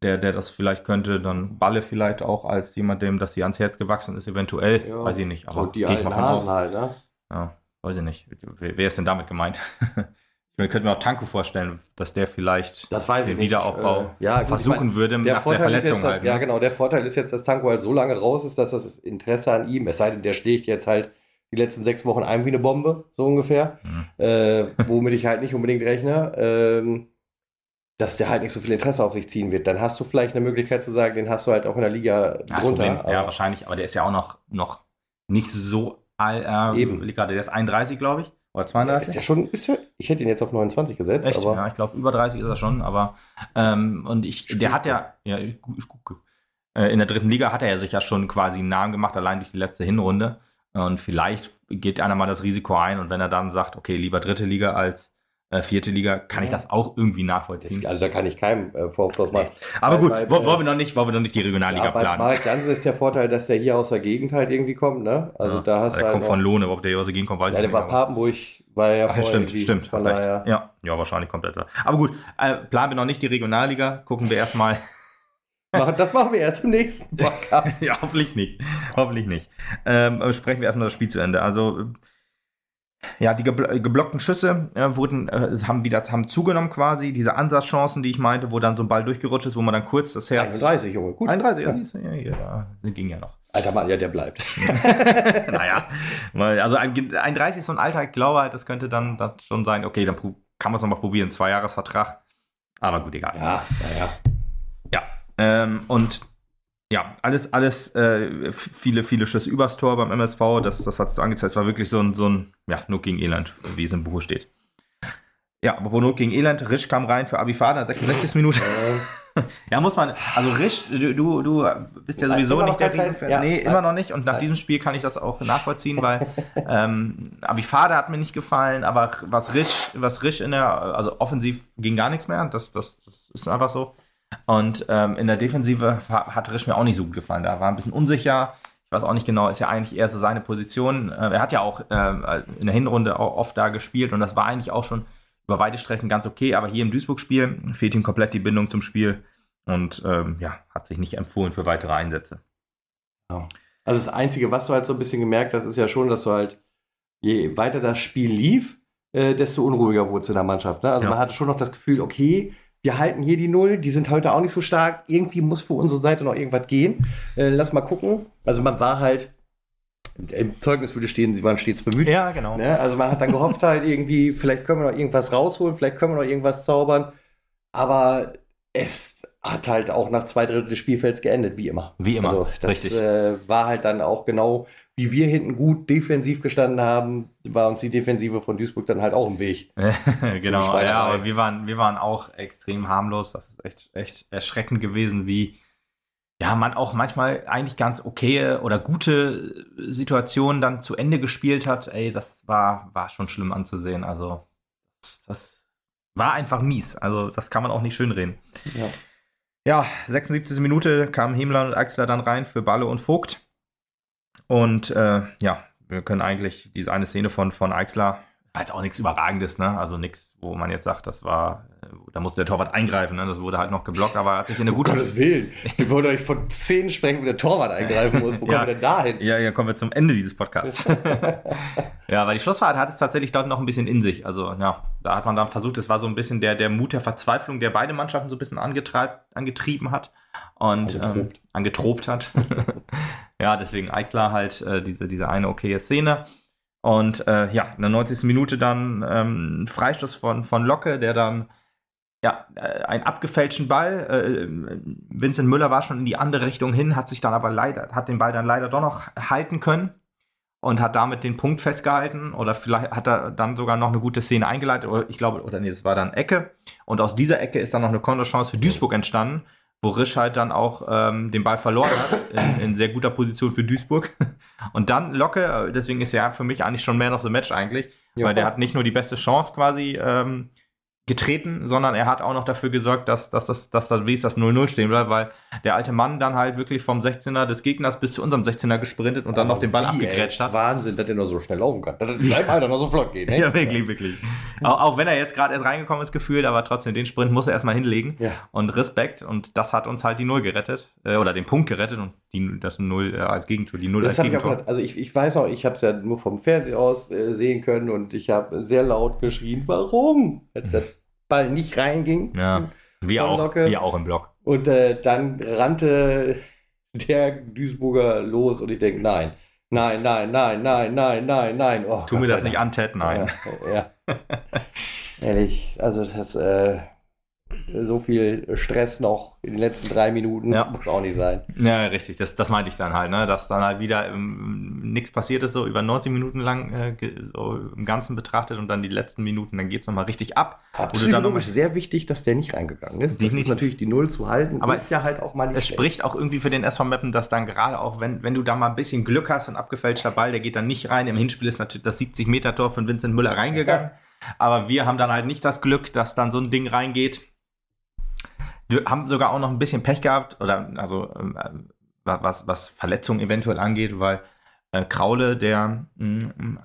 der, der das vielleicht könnte. Dann Balle vielleicht auch als jemand, dem das hier ans Herz gewachsen ist, eventuell. Ja. Weiß ich nicht, aber so die gehe ich mal von Hasen aus. halt, ne? Ja, weiß ich nicht. Wer, wer ist denn damit gemeint? ich könnte mir auch Tanko vorstellen, dass der vielleicht Das ich den. Wiederaufbau Äh, ja, gut, ich versuchen mein, würde Der nach der Vorteil ist Verletzung jetzt, halt. ja ne? genau, der Vorteil ist jetzt, dass Tanko halt so lange raus ist, dass das Interesse an ihm, es sei denn, der schlägt jetzt halt die letzten sechs Wochen ein wie eine Bombe, so ungefähr, Mhm. äh, womit ich halt nicht unbedingt rechne, ähm, dass der halt nicht so viel Interesse auf sich ziehen wird. Dann hast du vielleicht eine Möglichkeit zu sagen, den hast du halt auch in der Liga Ja, das drunter. Problem, ja, wahrscheinlich, aber der ist ja auch noch, noch nicht so alt. Äh, Eben. Der ist 31, glaube ich. Oder ist 32. der schon, ist der, ich hätte ihn jetzt auf 29 gesetzt, Echt? aber ja, ich glaube, über 30 ist er schon, aber ähm, und ich, Ich der hat ja, ja, ich, gu- ich gucke. Äh, in der dritten Liga hat er ja sich ja schon quasi einen Namen gemacht, allein durch die letzte Hinrunde. Und vielleicht geht einer mal das Risiko ein und wenn er dann sagt, okay, lieber dritte Liga als äh, vierte Liga, kann ich das auch irgendwie nachvollziehen. Das, also da kann ich keinem äh, Vorwurf machen. Aber Weil gut, wo- wollen wir noch nicht, wollen wir noch nicht die Regionalliga Ja, planen. Marek Jansen ist der Vorteil, dass der hier aus der Gegend halt irgendwie kommt, ne? Also Ja, da hast der du halt kommt noch- von Lohne, ob der hier aus der Gegend kommt, weiß Ja, ich der nicht. war aber- Papenburg, war ja Ach ja, vorher stimmt, stimmt, hast recht. Ja, ja, wahrscheinlich komplett. Aber gut, äh, planen wir noch nicht die Regionalliga, gucken wir erstmal. Das machen wir erst im nächsten Podcast. ja, hoffentlich nicht. Hoffentlich nicht. Ähm, aber sprechen wir erstmal das Spiel zu Ende. Also, ja, die gebl geblockten Schüsse äh, wurden, äh, haben wieder haben zugenommen quasi. Diese Ansatzchancen, die ich meinte, wo dann so ein Ball durchgerutscht ist, wo man dann kurz das Herz. 31, Junge, gut. 31, ja, Ja. ja, ja, ja, ging ja noch. Alter Mann, ja, der bleibt. naja, also ein, ein 30 ist so ein Alter, ich glaube halt, das könnte dann das schon sein, okay, dann kann man es nochmal probieren, Zweijahresvertrag. Aber gut, egal. Ja, naja. Ja, ähm, und ja, alles, alles, äh, viele, viele Schüsse übers Tor beim MSV, das, das hat so angezeigt, es war wirklich so ein, so ein, ja, Not gegen Elend, wie es im Buch steht. Ja, aber Not gegen Elend, Risch kam rein für Avifada, 66 Minuten. Äh, Ja, muss man, also Risch, du, du, du bist ja sowieso nicht der kein- Riesenfan. ja, nee, nein. immer noch nicht. Und nach Nein. diesem Spiel kann ich das auch nachvollziehen, weil ähm, Abifade hat mir nicht gefallen, aber was Risch, was Risch in der, also offensiv ging gar nichts mehr. Das, das, das ist einfach so. Und ähm, in der Defensive ha- hat Risch mir auch nicht so gut gefallen. Da war ein bisschen unsicher. Ich weiß auch nicht genau, ist ja eigentlich eher so seine Position. Äh, er hat ja auch ähm, in der Hinrunde auch oft da gespielt und das war eigentlich auch schon über weite Strecken ganz okay, aber hier im Duisburg-Spiel fehlt ihm komplett die Bindung zum Spiel und ähm, ja, hat sich nicht empfohlen für weitere Einsätze. Also das Einzige, was du halt so ein bisschen gemerkt hast, ist ja schon, dass du halt, je weiter das Spiel lief, äh, desto unruhiger wurde es in der Mannschaft. Ne? Also Ja. man hatte schon noch das Gefühl, okay, wir halten hier die Null, die sind heute auch nicht so stark, irgendwie muss für unsere Seite noch irgendwas gehen. Äh, lass mal gucken. Also man war halt, im Zeugnis würde stehen, sie waren stets bemüht. Ja, genau. Ne? Also man hat dann gehofft halt irgendwie, vielleicht können wir noch irgendwas rausholen, vielleicht können wir noch irgendwas zaubern. Aber es hat halt auch nach zwei Drittel des Spielfelds geendet, wie immer. Wie immer, Also das richtig. Äh, war halt dann auch genau, wie wir hinten gut defensiv gestanden haben, war uns die Defensive von Duisburg dann halt auch im Weg. genau, ja, aber wir waren, wir waren auch extrem harmlos. Das ist echt, echt erschreckend gewesen, wie ja, man auch manchmal eigentlich ganz okay oder gute Situationen dann zu Ende gespielt hat. Ey, das war, war schon schlimm anzusehen. Also, das, das war einfach mies. Also, das kann man auch nicht schönreden. Ja. Ja, 76. Minute kamen Himmler und Axler dann rein für Balle und Vogt. Und äh, ja, wir können eigentlich diese eine Szene von, von Eichsler, halt auch nichts Überragendes, ne? Also nichts, wo man jetzt sagt, das war, äh, da musste der Torwart eingreifen, ne? Das wurde halt noch geblockt, aber er hat sich in eine Um gute. Gottes Willen. Ich wollte euch von Szenen sprechen, wo der Torwart eingreifen muss. Wo kommen Ja. wir denn da hin? Ja, ja, kommen wir zum Ende dieses Podcasts. ja, weil die Schlussfahrt hat es tatsächlich dort noch ein bisschen in sich. Also, ja, da hat man dann versucht, es war so ein bisschen der, der Mut der Verzweiflung, der beide Mannschaften so ein bisschen angetrieben hat und ähm, Angetrobt. angetrobt hat. ja, deswegen Eichsler halt äh, diese, diese eine okaye Szene. Und äh, ja, in der 90. Minute dann ähm, Freistoß von, von Locke, der dann ja, äh, einen abgefälschten Ball. Äh, Vincent Müller war schon in die andere Richtung hin, hat sich dann aber leider, hat den Ball dann leider doch noch halten können und hat damit den Punkt festgehalten. Oder vielleicht hat er dann sogar noch eine gute Szene eingeleitet. Oder ich glaube, oder nee, das war dann Ecke. Und aus dieser Ecke ist dann noch eine Konterchance für Duisburg entstanden, wo Risch halt dann auch ähm, den Ball verloren hat, in, in sehr guter Position für Duisburg. Und dann Locke, äh, deswegen ist er für mich eigentlich schon Man of the Match eigentlich, Ja. weil der hat nicht nur die beste Chance quasi ähm, getreten, sondern er hat auch noch dafür gesorgt, dass, dass, das, dass da wenigstens das 0-0 stehen bleibt, weil der alte Mann dann halt wirklich vom 16er des Gegners bis zu unserem 16er gesprintet und dann noch den Ball Wie, abgegrätscht ey, hat. Wahnsinn, dass der nur so schnell laufen kann. Dass er Alter noch so flott geht. Ne? Ja, wirklich, wirklich. Auch, wenn er jetzt gerade erst reingekommen ist, gefühlt, aber trotzdem, den Sprint muss er erstmal hinlegen. Ja. Und Respekt. Und das hat uns halt die Null gerettet. Äh, oder den Punkt gerettet und die, das Null äh, als Gegentor, die Null Das als habe ich auch Gegentor. Also ich, ich weiß noch, ich habe es ja nur vom Fernseher aus äh, sehen können und ich habe sehr laut geschrien, warum? Als der Ball nicht reinging. Ja. Wie Von auch, Locke. wie auch im Block. Und äh, dann rannte der Duisburger los und ich denke, nein, nein, nein, nein, nein, nein, nein, nein. Oh, Tu mir das nicht an, Ted, nein. Ja, ja. Ehrlich, also das, äh, so viel Stress noch in den letzten drei Minuten Ja. muss auch nicht sein. Ja, richtig, das, das meinte ich dann halt, ne? dass dann halt wieder ähm, nichts passiert ist, so über 90 Minuten lang äh, so im Ganzen betrachtet und dann die letzten Minuten, dann geht es nochmal richtig ab. Psychologisch sehr wichtig, dass der nicht reingegangen ist. Das ist natürlich die Null zu halten. Aber ist es- ja halt auch mal nicht Es schlecht. spricht auch irgendwie für den SV Meppen, dass dann gerade auch, wenn, wenn du da mal ein bisschen Glück hast, ein abgefälschter Ball, der geht dann nicht rein. Im Hinspiel ist natürlich das 70-Meter-Tor von Vincent Müller reingegangen. Aber wir haben dann halt nicht das Glück, dass dann so ein Ding reingeht. Wir haben sogar auch noch ein bisschen Pech gehabt, oder also ähm, äh, was, was Verletzungen eventuell angeht, weil äh, Kraule, der mh, mm,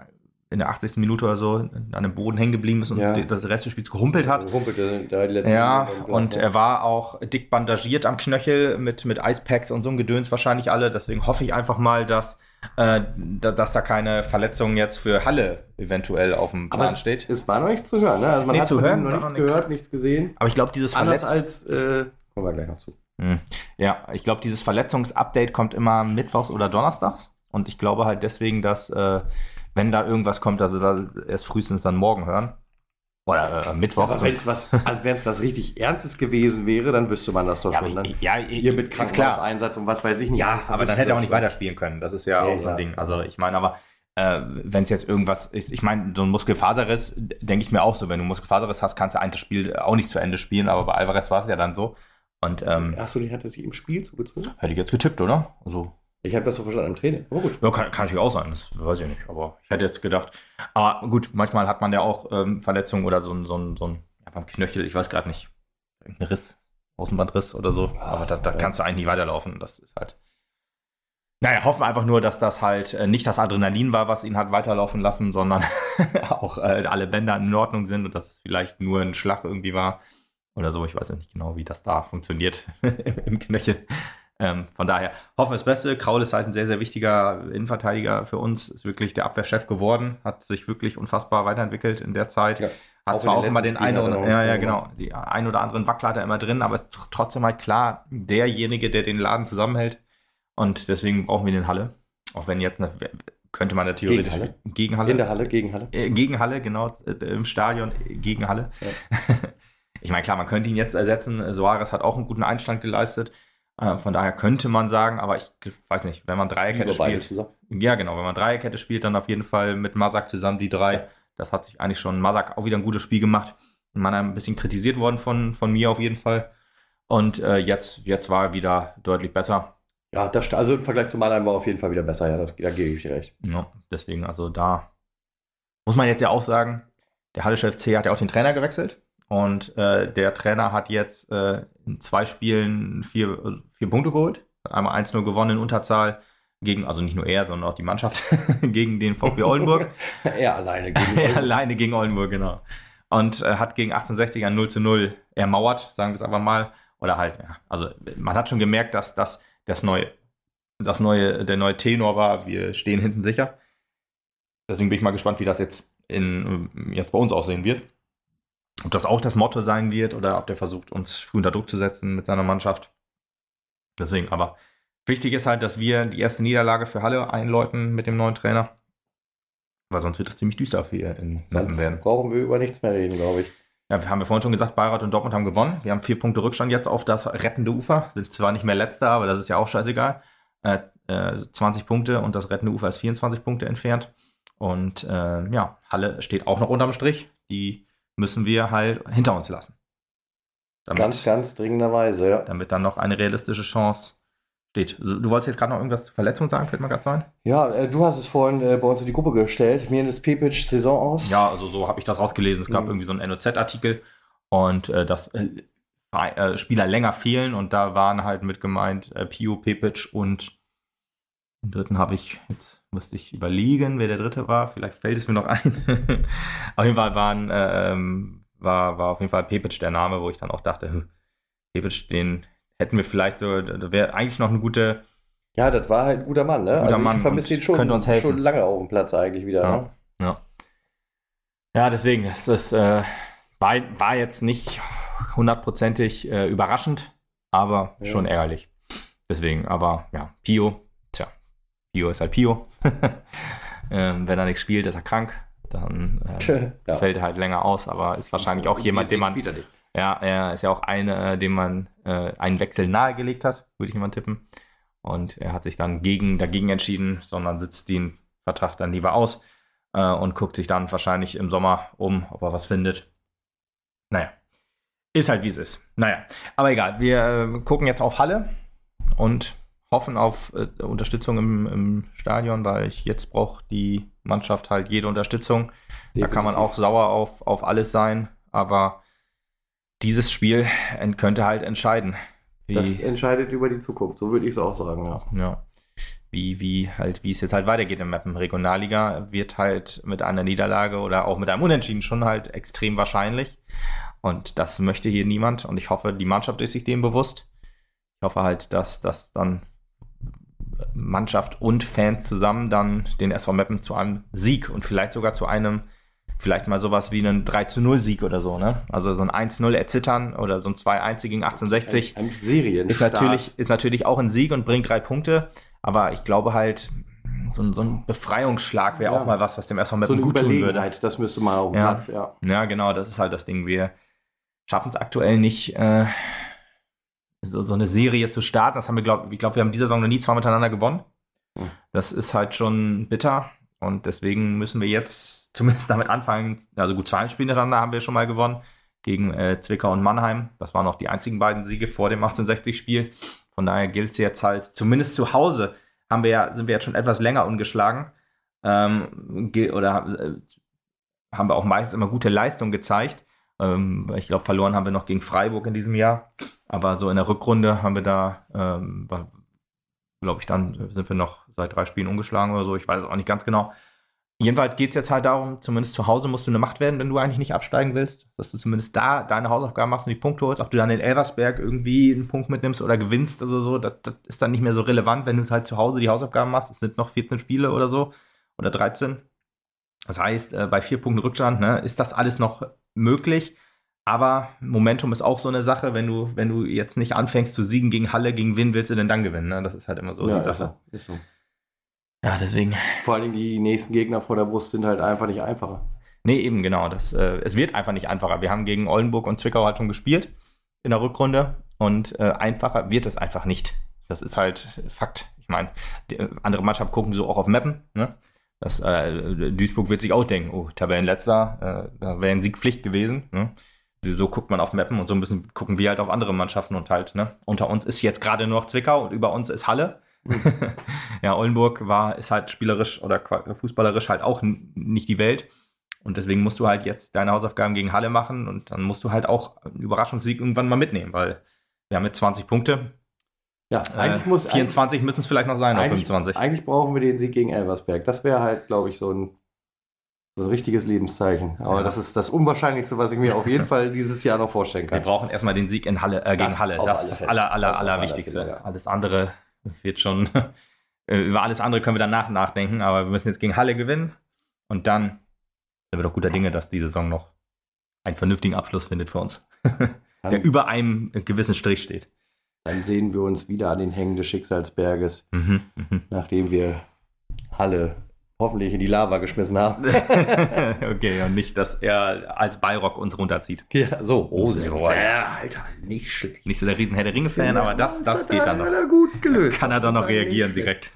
in der 80. Minute oder so an dem Boden hängen geblieben ist und Ja. das Rest des Spiels gehumpelt hat. Rumpelte da die letzten Ja, und er war auch dick bandagiert am Knöchel mit, mit Eispacks und so ein Gedöns wahrscheinlich alle. Deswegen hoffe ich einfach mal, dass, äh, da, dass da keine Verletzung jetzt für Halle eventuell auf dem Aber Plan es, steht. es war noch nichts zu hören, ne? Also man Nee, hat zu hören noch nichts noch gehört, nichts gesehen. Aber ich glaube, dieses Anders Verletz als, äh, kommen wir gleich noch zu. Hm. Ja, ich glaube, dieses Verletzungsupdate kommt immer mittwochs oder donnerstags. Und ich glaube halt deswegen, dass, äh, wenn da irgendwas kommt, also da erst frühestens dann morgen hören. Oder äh, Mittwoch. Aber wenn es was, also wenn es was richtig Ernstes gewesen wäre, dann wüsste man das doch ja, schon. Dann. ja, Hier mit. Krankenhauseinsatz und was weiß ich nicht. Ja, aber dann hätte er auch nicht schon. weiterspielen können. Das ist ja, Ja, auch so ein. Ding. Also ich meine, aber äh, wenn es jetzt irgendwas ist, ich meine, so ein Muskelfaserriss, denke ich mir auch so, wenn du Muskelfaserriss hast, kannst du ein das Spiel auch nicht zu Ende spielen, aber bei Alvarez war es ja dann so. Und ähm, Achso, die hat er sich im Spiel zugezogen? hätte ich jetzt getippt, oder? Also, Ich habe das so verstanden im Training. Aber gut. ja, kann, kann natürlich auch sein, das weiß ich nicht, aber ich hätte jetzt gedacht. Aber gut, manchmal hat man ja auch ähm, Verletzungen oder so ein, so ein, so ein ja, beim Knöchel, ich weiß gerade nicht, irgendein Riss, Außenbandriss oder so. Aber da, da Ja. kannst du eigentlich nicht weiterlaufen. Das ist halt. Naja, hoffen wir einfach nur, dass das halt äh, nicht das Adrenalin war, was ihn hat weiterlaufen lassen, sondern auch äh, alle Bänder in Ordnung sind und dass es vielleicht nur ein Schlag irgendwie war oder so. Ich weiß ja nicht genau, wie das da funktioniert im Knöchel. Ähm, von daher hoffen wir das Beste. Kraul ist halt ein sehr, sehr wichtiger Innenverteidiger für uns. Ist wirklich der Abwehrchef geworden. Hat sich wirklich unfassbar weiterentwickelt in der Zeit. Ja. Hat zwar auch immer den einen oder er ja, ja, genau, die ein oder anderen Wackler hat er immer drin, aber ist tr- trotzdem halt klar derjenige, der den Laden zusammenhält. Und deswegen brauchen wir den Halle. Auch wenn jetzt eine, könnte man da theoretisch Gegenhalle? gegen Halle. In der Halle, gegen Halle. Äh, gegen Halle, genau, äh, im Stadion gegen Halle. ich meine, klar, man könnte ihn jetzt ersetzen. Soares hat auch einen guten Einstand geleistet. Äh, von daher könnte man sagen, aber ich weiß nicht, wenn man Dreierkette spielt. zusammen. Ja, genau, wenn man Dreierkette spielt, dann auf jeden Fall mit Masak zusammen die drei. Das hat sich eigentlich schon Masak auch wieder ein gutes Spiel gemacht. Man ein bisschen kritisiert worden von, von mir auf jeden Fall. Und äh, jetzt, jetzt war er wieder deutlich besser. Ja, das, also im Vergleich zu Mannheim war auf jeden Fall wieder besser. Ja, das, da gebe ich dir recht. Ja, deswegen, also da muss man jetzt ja auch sagen, der Hallische FC hat ja auch den Trainer gewechselt. Und äh, der Trainer hat jetzt äh, in zwei Spielen vier, vier Punkte geholt. Einmal 1-0 gewonnen in Unterzahl gegen, also nicht nur er, sondern auch die Mannschaft gegen den VfB Oldenburg. er alleine gegen Er alleine gegen Oldenburg, genau. Und äh, hat gegen 1860 ein 0 zu 0 ermauert, sagen wir es einfach mal. Oder halt, ja, also man hat schon gemerkt, dass das, das neue, das neue, der neue Tenor war, wir stehen hinten sicher. Deswegen bin ich mal gespannt, wie das jetzt, in, jetzt bei uns aussehen wird. Ob das auch das Motto sein wird oder ob der versucht, uns früh unter Druck zu setzen mit seiner Mannschaft. Deswegen, aber wichtig ist halt, dass wir die erste Niederlage für Halle einläuten mit dem neuen Trainer. Weil sonst wird es ziemlich düster hier in Meppen Sonst werden. brauchen wir über nichts mehr reden, glaube ich. Ja, wir haben wir vorhin schon gesagt, Bayreuth und Dortmund haben gewonnen. Wir haben vier Punkte Rückstand jetzt auf das rettende Ufer. Sind zwar nicht mehr letzter, aber das ist ja auch scheißegal. Äh, äh, 20 Punkte und das rettende Ufer ist 24 Punkte entfernt. Und äh, ja, Halle steht auch noch unterm Strich. Die müssen wir halt hinter uns lassen. Damit, Ganz, ganz dringenderweise, ja. damit dann noch eine realistische Chance steht. Du wolltest jetzt gerade noch irgendwas zur Verletzung sagen, fällt mir gerade so ein? Ja, äh, du hast es vorhin äh, bei uns in die Gruppe gestellt. Mir ist Pepic Saison aus. Ja, also so habe ich das rausgelesen. Es gab Mhm. irgendwie so einen NOZ-Artikel und äh, dass äh, äh, Spieler länger fehlen und da waren halt mit gemeint äh, Pio, Pepic und den dritten habe ich, jetzt musste ich überlegen, wer der dritte war. Vielleicht fällt es mir noch ein. auf jeden Fall waren, äh, ähm, war, war auf jeden Fall Pepic der Name, wo ich dann auch dachte, hm, Pepic, den hätten wir vielleicht so, da wäre eigentlich noch eine gute, Ja, das war halt ein guter Mann, ne? Guter Mann ich vermisse und ihn schon, könnte uns helfen. schon lange auf dem Platz eigentlich wieder. Ja. Ne? Ja. Ja, deswegen, es ist, äh, war, war jetzt nicht hundertprozentig äh, überraschend, aber Ja. schon ärgerlich. Deswegen, aber ja, Pio, Pio ist halt Pio. ähm, wenn er nicht spielt, ist er krank. Dann äh, ja. fällt er halt länger aus, aber ist wahrscheinlich auch jemand, den man, ja, er ist ja auch einer, äh, dem man äh, einen Wechsel nahegelegt hat, würde ich mal tippen. Und er hat sich dann gegen, dagegen entschieden, sondern sitzt den Vertrag dann lieber aus äh, und guckt sich dann wahrscheinlich im Sommer um, ob er was findet. Naja, ist halt wie es ist. Naja, aber egal, wir äh, gucken jetzt auf Halle und hoffen auf äh, Unterstützung im, im Stadion, weil ich jetzt brauche die Mannschaft halt jede Unterstützung. Definitiv. Da kann man auch sauer auf, auf alles sein, aber dieses Spiel könnte halt entscheiden. das entscheidet über die Zukunft, so würde ich es auch sagen, ja. ja. Wie, wie halt, wie es jetzt halt weitergeht im Mappen. Regionalliga wird halt mit einer Niederlage oder auch mit einem Unentschieden schon halt extrem wahrscheinlich. Und das möchte hier niemand. Und ich hoffe, die Mannschaft ist sich dem bewusst. Ich hoffe halt, dass das dann Mannschaft und Fans zusammen dann den SV Meppen zu einem Sieg und vielleicht sogar zu einem, vielleicht mal sowas wie einen 3 zu 0 Sieg oder so, ne? Also so ein 1-0 erzittern oder so ein 2-1 gegen 1860 ein, ein Serien ist natürlich, ist natürlich auch ein Sieg und bringt drei Punkte. Aber ich glaube halt, so ein, so ein Befreiungsschlag wäre ja. auch mal was, was dem SV Meppen so gut tun würde. Das müsste mal auf ja. Platz, ja. Ja, genau, das ist halt das Ding. Wir schaffen es aktuell nicht, äh, so, so eine Serie zu starten. Das haben wir, glaube ich, glaube, wir haben diese Saison noch nie zwei miteinander gewonnen. Hm. Das ist halt schon bitter. Und deswegen müssen wir jetzt zumindest damit anfangen. Also gut, zwei Spiele miteinander haben wir schon mal gewonnen. Gegen äh, Zwickau und Mannheim. Das waren auch die einzigen beiden Siege vor dem 1860-Spiel. Von daher gilt es jetzt halt, zumindest zu Hause haben wir ja, sind wir jetzt schon etwas länger ungeschlagen. Ähm, oder äh, haben wir auch meistens immer gute Leistung gezeigt. Ähm, ich glaube, verloren haben wir noch gegen Freiburg in diesem Jahr. Aber so in der Rückrunde haben wir da, ähm, glaube ich, dann sind wir noch seit drei Spielen ungeschlagen oder so. Ich weiß es auch nicht ganz genau. Jedenfalls geht es jetzt halt darum, zumindest zu Hause musst du eine Macht werden, wenn du eigentlich nicht absteigen willst. Dass du zumindest da deine Hausaufgaben machst und die Punkte holst. Ob du dann in Elversberg irgendwie einen Punkt mitnimmst oder gewinnst oder so, das, das ist dann nicht mehr so relevant, wenn du halt zu Hause die Hausaufgaben machst. Es sind noch 14 Spiele oder so oder 13. Das heißt, äh, bei vier Punkten Rückstand ne, ist das alles noch möglich. Aber Momentum ist auch so eine Sache, wenn du, wenn du jetzt nicht anfängst zu siegen gegen Halle, gegen wen willst du denn dann gewinnen? Ne? Das ist halt immer so ja, die Sache. Ist so, ist so. Ja, deswegen. Vor allem die nächsten Gegner vor der Brust sind halt einfach nicht einfacher. Nee, eben genau. Das, äh, es wird einfach nicht einfacher. Wir haben gegen Oldenburg und Zwickau halt schon gespielt in der Rückrunde und äh, einfacher wird es einfach nicht. Das ist halt Fakt. Ich meine, äh, andere Mannschaften gucken so auch auf Mappen. Ne? Das, äh, Duisburg wird sich auch denken, oh, Tabellenletzter, äh, da wäre ein Sieg Pflicht gewesen. Ne? So guckt man auf Mappen und so müssen gucken wir halt auf andere Mannschaften und halt, ne? Unter uns ist jetzt gerade nur noch Zwickau und über uns ist Halle. Mhm. ja, Oldenburg war, ist halt spielerisch oder fußballerisch halt auch nicht die Welt. Und deswegen musst du halt jetzt deine Hausaufgaben gegen Halle machen und dann musst du halt auch einen Überraschungssieg irgendwann mal mitnehmen, weil wir haben jetzt 20 Punkte. Ja, eigentlich äh, muss 24 müssen es vielleicht noch sein, auf 25. Eigentlich brauchen wir den Sieg gegen Elversberg. Das wäre halt, glaube ich, so ein so ein richtiges Lebenszeichen. Aber ja. das ist das Unwahrscheinlichste, was ich mir auf jeden Fall dieses Jahr noch vorstellen kann. Wir brauchen erstmal den Sieg in Halle, äh, gegen das Halle. Das ist das aller, aller, das allerwichtigste. Aller ja. Alles andere wird schon, äh, über alles andere können wir danach nachdenken, aber wir müssen jetzt gegen Halle gewinnen und dann sind wir doch guter Dinge, dass die Saison noch einen vernünftigen Abschluss findet für uns. der über einem gewissen Strich steht. Dann sehen wir uns wieder an den Hängen des Schicksalsberges, mhm, mh. nachdem wir Halle hoffentlich in die Lava geschmissen haben. okay, und nicht, dass er als Bayrock uns runterzieht. Ja, so. Oh, oh ja, Alter, nicht schlecht. Nicht so der riesen Herr der Ringe-Fan, ja, aber das, das, das geht dann noch. Er gut gelöst. Kann er dann noch reagieren direkt.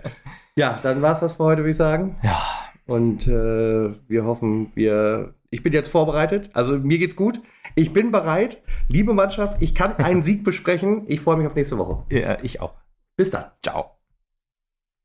ja, dann war es das für heute, würde ich sagen. Ja. Und äh, wir hoffen, wir. Ich bin jetzt vorbereitet. Also mir geht's gut. Ich bin bereit. Liebe Mannschaft, ich kann einen Sieg besprechen. Ich freue mich auf nächste Woche. Ja, ich auch. Bis dann. Ciao.